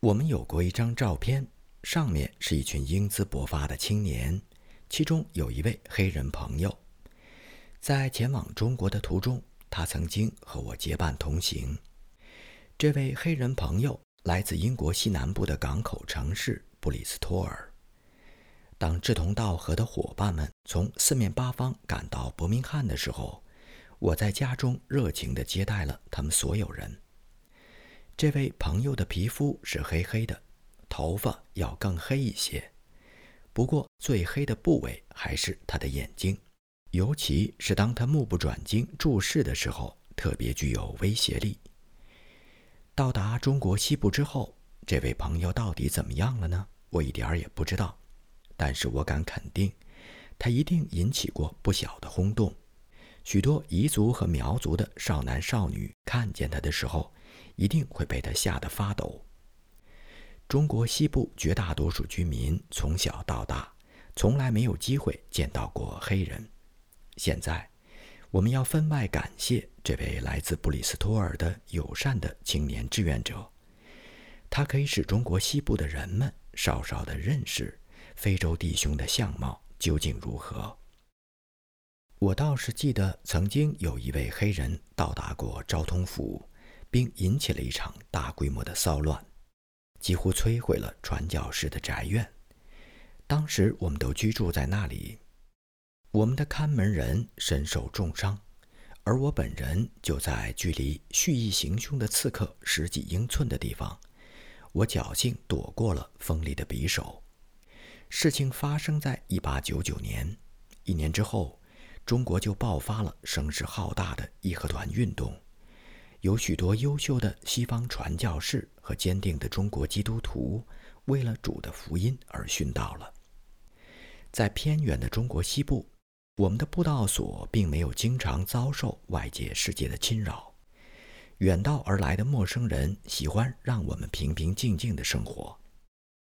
我们有过一张照片，上面是一群英姿勃发的青年，其中有一位黑人朋友。在前往中国的途中，他曾经和我结伴同行。这位黑人朋友来自英国西南部的港口城市布里斯托尔。当志同道合的伙伴们从四面八方赶到伯明翰的时候，我在家中热情地接待了他们所有人。这位朋友的皮肤是黑黑的，头发要更黑一些，不过最黑的部位还是他的眼睛，尤其是当他目不转睛注视的时候，特别具有威胁力。到达中国西部之后，这位朋友到底怎么样了呢？我一点儿也不知道，但是我敢肯定，他一定引起过不小的轰动。许多彝族和苗族的少男少女看见他的时候。一定会被他吓得发抖。中国西部绝大多数居民从小到大从来没有机会见到过黑人。现在，我们要分外感谢这位来自布里斯托尔的友善的青年志愿者，他可以使中国西部的人们稍稍的认识非洲弟兄的相貌究竟如何。我倒是记得曾经有一位黑人到达过昭通府。并引起了一场大规模的骚乱，几乎摧毁了传教士的宅院。当时我们都居住在那里，我们的看门人身受重伤，而我本人就在距离蓄意行凶的刺客十几英寸的地方。我侥幸躲过了锋利的匕首。事情发生在1899年，一年之后，中国就爆发了声势浩大的义和团运动。有许多优秀的西方传教士和坚定的中国基督徒，为了主的福音而殉道了。在偏远的中国西部，我们的布道所并没有经常遭受外界世界的侵扰。远道而来的陌生人喜欢让我们平平静静的生活，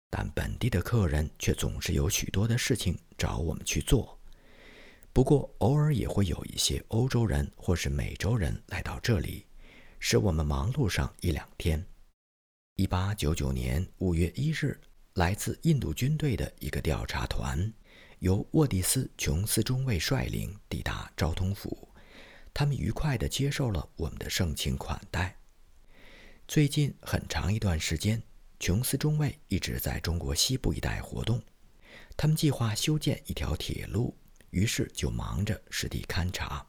但本地的客人却总是有许多的事情找我们去做。不过，偶尔也会有一些欧洲人或是美洲人来到这里。使我们忙碌上一两天。一八九九年五月一日，来自印度军队的一个调查团，由沃蒂斯·琼斯中尉率领抵达昭通府。他们愉快地接受了我们的盛情款待。最近很长一段时间，琼斯中尉一直在中国西部一带活动。他们计划修建一条铁路，于是就忙着实地勘察。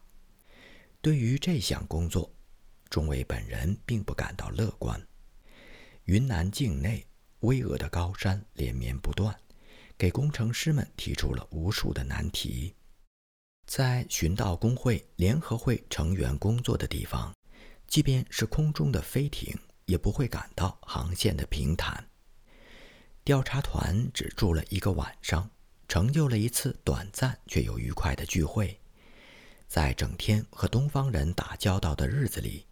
对于这项工作，中尉本人并不感到乐观。云南境内巍峨的高山连绵不断，给工程师们提出了无数的难题。在寻道工会联合会成员工作的地方，即便是空中的飞艇也不会感到航线的平坦。调查团只住了一个晚上，成就了一次短暂却又愉快的聚会。在整天和东方人打交道的日子里。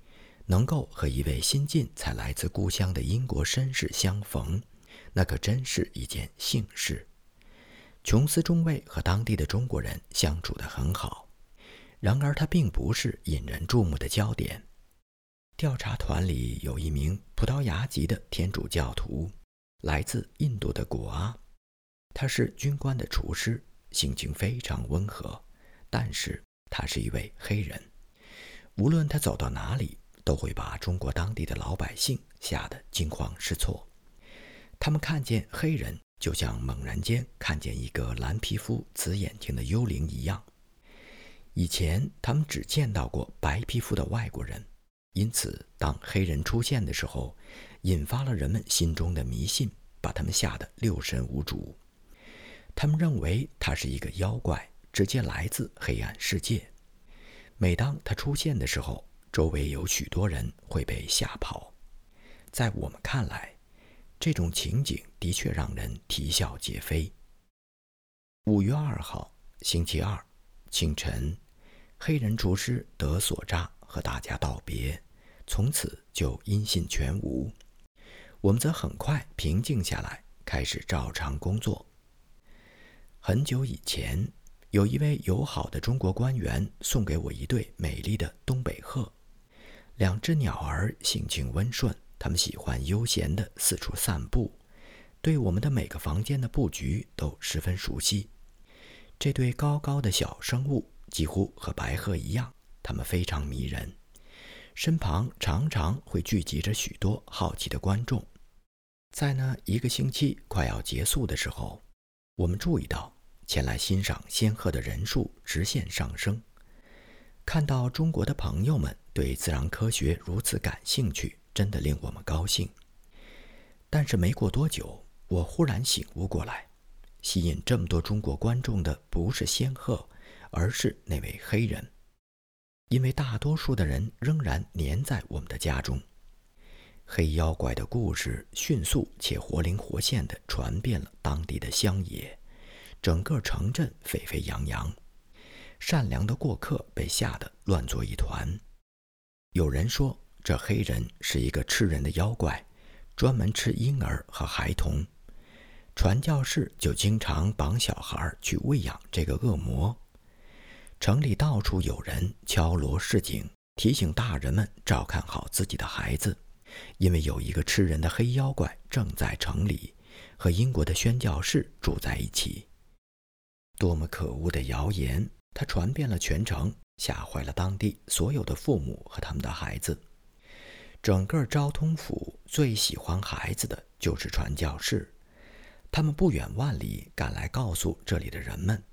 能够和一位新晋才来自故乡的英国绅士相逢，那可真是一件幸事。琼斯中尉和当地的中国人相处得很好，然而他并不是引人注目的焦点。调查团里有一名葡萄牙籍的天主教徒，来自印度的古阿，他是军官的厨师，性情非常温和，但是他是一位黑人。无论他走到哪里。都会把中国当地的老百姓吓得惊慌失措。他们看见黑人，就像猛然间看见一个蓝皮肤、紫眼睛的幽灵一样。以前他们只见到过白皮肤的外国人，因此当黑人出现的时候，引发了人们心中的迷信，把他们吓得六神无主。他们认为他是一个妖怪，直接来自黑暗世界。每当他出现的时候，周围有许多人会被吓跑，在我们看来，这种情景的确让人啼笑皆非。五月二号，星期二清晨，黑人厨师德索扎和大家道别，从此就音信全无。我们则很快平静下来，开始照常工作。很久以前，有一位友好的中国官员送给我一对美丽的东北鹤。两只鸟儿性情温顺，它们喜欢悠闲地四处散步，对我们的每个房间的布局都十分熟悉。这对高高的小生物几乎和白鹤一样，它们非常迷人，身旁常常会聚集着许多好奇的观众。在那一个星期快要结束的时候，我们注意到前来欣赏仙鹤的人数直线上升。看到中国的朋友们对自然科学如此感兴趣，真的令我们高兴。但是没过多久，我忽然醒悟过来，吸引这么多中国观众的不是仙鹤，而是那位黑人，因为大多数的人仍然黏在我们的家中。黑妖怪的故事迅速且活灵活现地传遍了当地的乡野，整个城镇沸沸扬扬，善良的过客被吓得乱作一团。有人说，这黑人是一个吃人的妖怪，专门吃婴儿和孩童。传教士就经常绑小孩去喂养这个恶魔。城里到处有人敲锣示警，提醒大人们照看好自己的孩子。因为有一个吃人的黑妖怪正在城里和英国的宣教士住在一起。多么可恶的谣言！它传遍了全城，吓坏了当地所有的父母和他们的孩子。整个昭通府最喜欢孩子的就是传教士，他们不远万里赶来告诉这里的人们，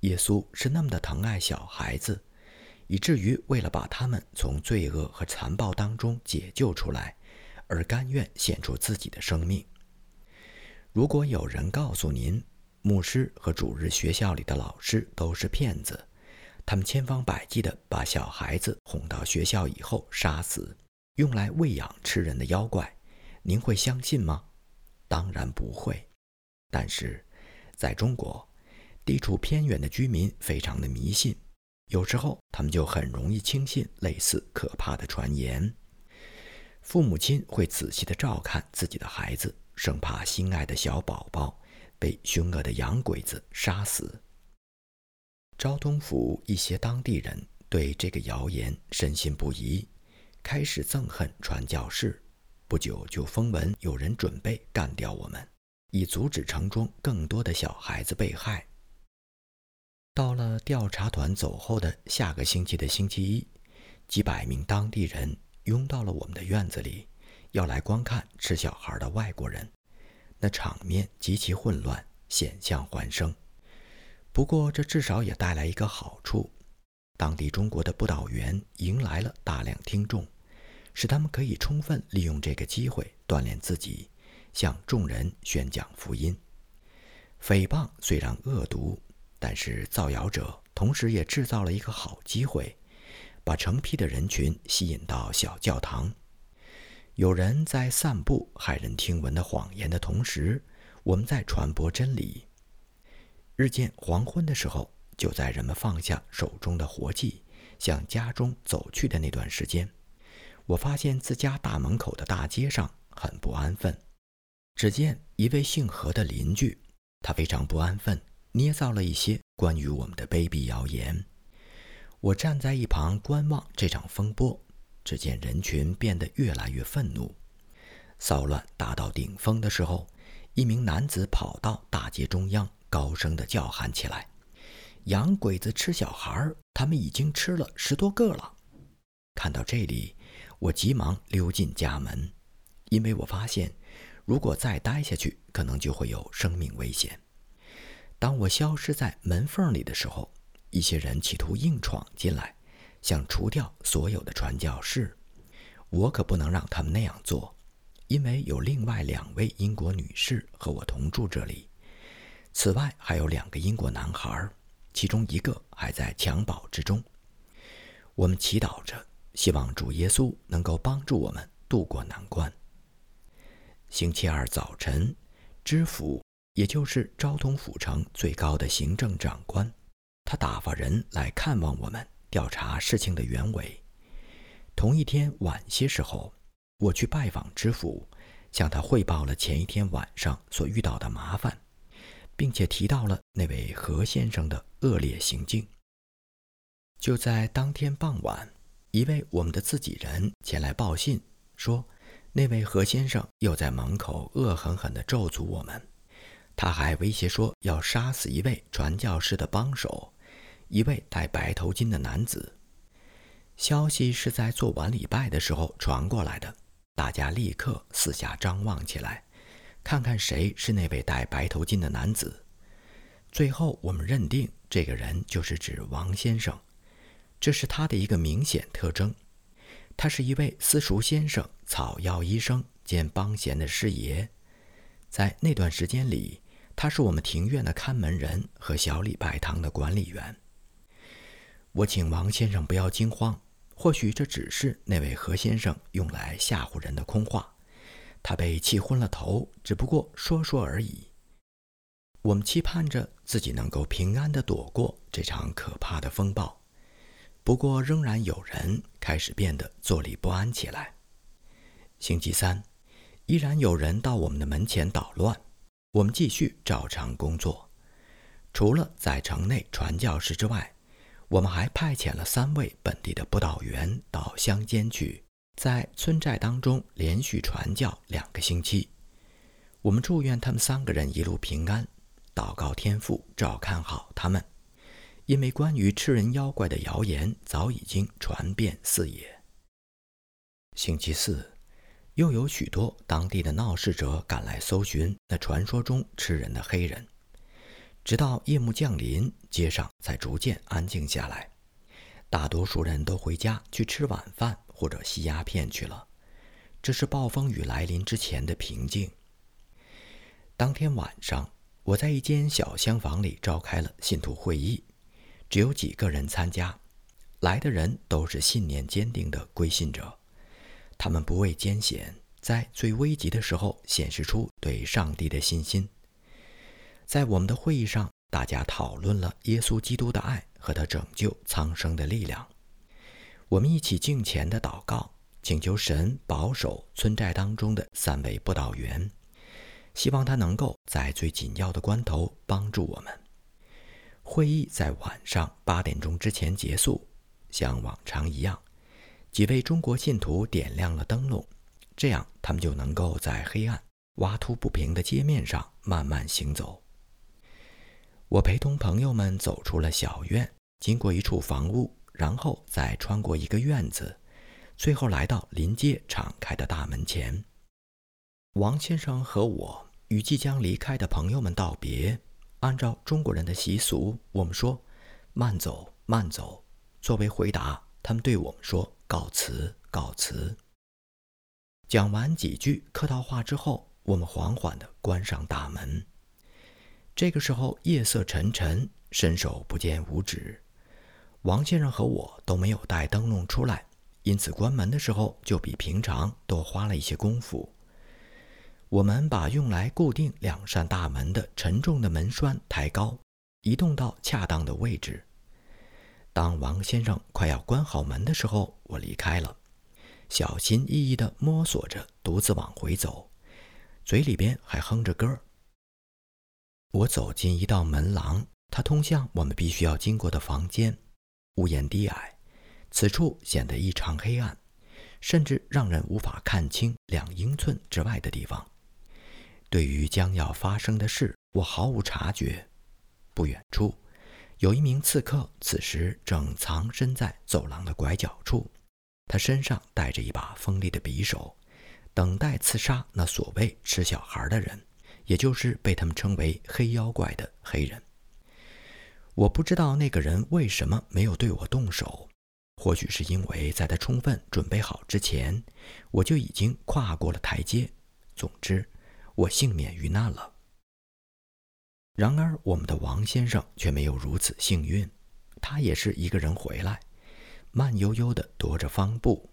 耶稣是那么的疼爱小孩子，以至于为了把他们从罪恶和残暴当中解救出来。而甘愿献出自己的生命。如果有人告诉您，牧师和主日学校里的老师都是骗子，他们千方百计地把小孩子哄到学校以后杀死，用来喂养吃人的妖怪，您会相信吗？当然不会。但是，在中国，地处偏远的居民非常的迷信，有时候他们就很容易轻信类似可怕的传言。父母亲会仔细地照看自己的孩子，生怕心爱的小宝宝被凶恶的洋鬼子杀死。昭通府一些当地人对这个谣言深信不疑，开始憎恨传教士。不久就风闻有人准备干掉我们，以阻止城中更多的小孩子被害。到了调查团走后的下个星期的星期一，几百名当地人。拥到了我们的院子里，要来观看吃小孩的外国人，那场面极其混乱，险象环生。不过，这至少也带来一个好处：当地中国的布道员迎来了大量听众，使他们可以充分利用这个机会锻炼自己，向众人宣讲福音。诽谤虽然恶毒，但是造谣者同时也制造了一个好机会。把成批的人群吸引到小教堂，有人在散布骇人听闻的谎言的同时，我们在传播真理。日渐黄昏的时候，就在人们放下手中的活计，向家中走去的那段时间，我发现自家大门口的大街上很不安分。只见一位姓何的邻居，他非常不安分，捏造了一些关于我们的卑鄙谣言。我站在一旁观望这场风波，只见人群变得越来越愤怒。骚乱达到顶峰的时候，一名男子跑到大街中央，高声地叫喊起来：“洋鬼子吃小孩，他们已经吃了十多个了。”看到这里，我急忙溜进家门，因为我发现，如果再待下去，可能就会有生命危险。当我消失在门缝里的时候，一些人企图硬闯进来，想除掉所有的传教士。我可不能让他们那样做，因为有另外两位英国女士和我同住这里。此外，还有两个英国男孩，其中一个还在襁褓之中。我们祈祷着，希望主耶稣能够帮助我们渡过难关。星期二早晨，知府，也就是昭通府城最高的行政长官。他打发人来看望我们，调查事情的原委。同一天晚些时候，我去拜访知府，向他汇报了前一天晚上所遇到的麻烦，并且提到了那位何先生的恶劣行径。就在当天傍晚，一位我们的自己人前来报信，说那位何先生又在门口恶狠狠地咒诅我们，他还威胁说要杀死一位传教士的帮手，一位戴白头巾的男子。消息是在做完礼拜的时候传过来的，大家立刻四下张望起来，看看谁是那位戴白头巾的男子。最后，我们认定这个人就是指王先生，这是他的一个明显特征。他是一位私塾先生、草药医生兼帮闲的师爷。在那段时间里，他是我们庭院的看门人和小礼拜堂的管理员。我请王先生不要惊慌，或许这只是那位何先生用来吓唬人的空话。他被气昏了头，只不过说说而已。我们期盼着自己能够平安地躲过这场可怕的风暴。不过，仍然有人开始变得坐立不安起来。星期三，依然有人到我们的门前捣乱。我们继续照常工作。除了在城内传教士之外，我们还派遣了三位本地的布道员到乡间去，在村寨当中连续传教两个星期。我们祝愿他们三个人一路平安，祷告天父照看好他们。因为关于吃人妖怪的谣言早已经传遍四野。星期四，又有许多当地的闹事者赶来搜寻那传说中吃人的黑人，直到夜幕降临，街上才逐渐安静下来。大多数人都回家去吃晚饭或者吸鸦片去了。这是暴风雨来临之前的平静。当天晚上，我在一间小厢房里召开了信徒会议。只有几个人参加，来的人都是信念坚定的归信者，他们不畏艰险，在最危急的时候显示出对上帝的信心。在我们的会议上，大家讨论了耶稣基督的爱和他拯救苍生的力量。我们一起敬虔的祷告，请求神保守村寨当中的三位布道员，希望他能够在最紧要的关头帮助我们。会议在晚上八点钟之前结束，像往常一样，几位中国信徒点亮了灯笼，这样他们就能够在黑暗、凹凸不平的街面上慢慢行走。我陪同朋友们走出了小院，经过一处房屋，然后再穿过一个院子，最后来到临街敞开的大门前。王先生和我与即将离开的朋友们道别。按照中国人的习俗，我们说“慢走，慢走”。作为回答，他们对我们说“告辞，告辞”。讲完几句客套话之后，我们缓缓地关上大门。这个时候，夜色沉沉，伸手不见五指。王先生和我都没有带灯笼出来，因此关门的时候就比平常多花了一些功夫。我们把用来固定两扇大门的沉重的门栓抬高，移动到恰当的位置。当王先生快要关好门的时候，我离开了，小心翼翼地摸索着，独自往回走，嘴里边还哼着歌儿。我走进一道门廊，它通向我们必须要经过的房间，屋檐低矮，此处显得异常黑暗，甚至让人无法看清两英寸之外的地方。对于将要发生的事，我毫无察觉。不远处，有一名刺客，此时正藏身在走廊的拐角处。他身上带着一把锋利的匕首，等待刺杀那所谓吃小孩的人，也就是被他们称为“黑妖怪”的黑人。我不知道那个人为什么没有对我动手，或许是因为在他充分准备好之前，我就已经跨过了台阶。总之。我幸免于难了。然而，我们的王先生却没有如此幸运。他也是一个人回来，慢悠悠地踱着方步。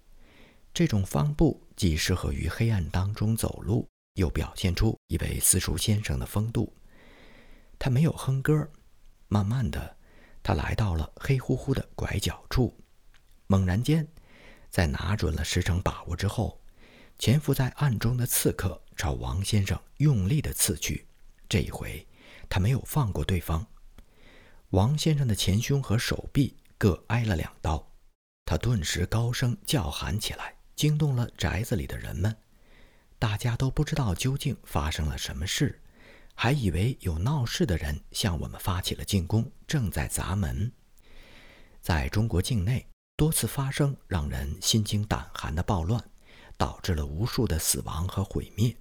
这种方步既适合于黑暗当中走路，又表现出一位私塾先生的风度。他没有哼歌。慢慢的，他来到了黑乎乎的拐角处。猛然间，在拿准了时程把握之后，潜伏在暗中的刺客。朝王先生用力的刺去，这一回他没有放过对方。王先生的前胸和手臂各挨了两刀，他顿时高声叫喊起来，惊动了宅子里的人们。大家都不知道究竟发生了什么事，还以为有闹事的人向我们发起了进攻，正在砸门。在中国境内多次发生让人心惊胆寒的暴乱，导致了无数的死亡和毁灭。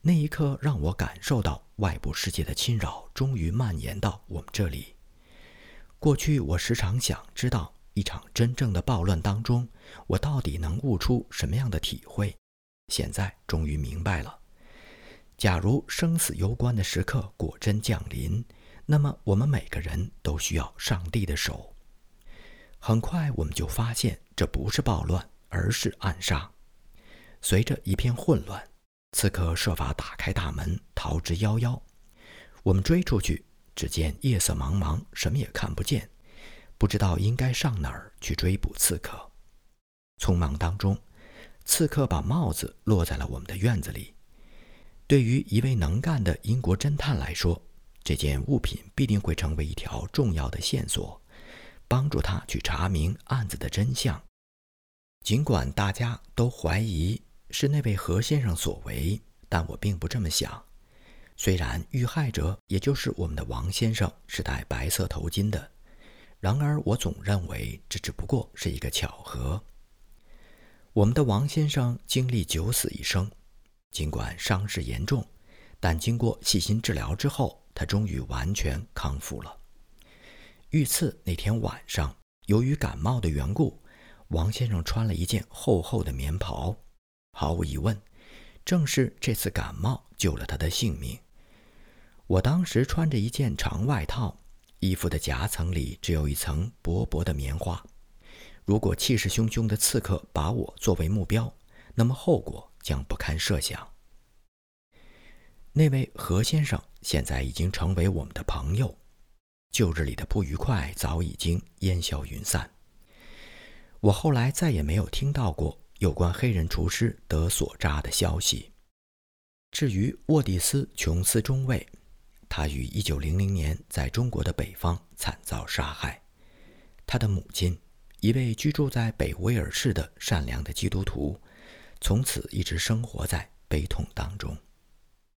那一刻让我感受到外部世界的侵扰终于蔓延到我们这里。过去我时常想知道一场真正的暴乱当中，我到底能悟出什么样的体会。现在终于明白了，假如生死攸关的时刻果真降临，那么我们每个人都需要上帝的手。很快我们就发现，这不是暴乱，而是暗杀。随着一片混乱，刺客设法打开大门，逃之夭夭。我们追出去，只见夜色茫茫，什么也看不见，不知道应该上哪儿去追捕刺客。匆忙当中。刺客把帽子落在了我们的院子里。对于一位能干的英国侦探来说，这件物品必定会成为一条重要的线索，帮助他去查明案子的真相。尽管大家都怀疑是那位何先生所为，但我并不这么想。虽然遇害者，也就是我们的王先生，是戴白色头巾的，然而我总认为这只不过是一个巧合。我们的王先生经历九死一生，尽管伤势严重，但经过细心治疗之后，他终于完全康复了。遇刺那天晚上，由于感冒的缘故，王先生穿了一件厚厚的棉袍。毫无疑问，正是这次感冒救了他的性命。我当时穿着一件长外套，衣服的夹层里只有一层薄薄的棉花。如果气势汹汹的刺客把我作为目标，那么后果将不堪设想。那位何先生现在已经成为我们的朋友，旧日里的不愉快早已经烟消云散。我后来再也没有听到过有关黑人厨师德索扎的消息。至于沃蒂斯·琼斯中尉，他于1900年在中国的北方惨遭杀害，他的母亲。一位居住在北威尔士的善良的基督徒，从此一直生活在悲痛当中。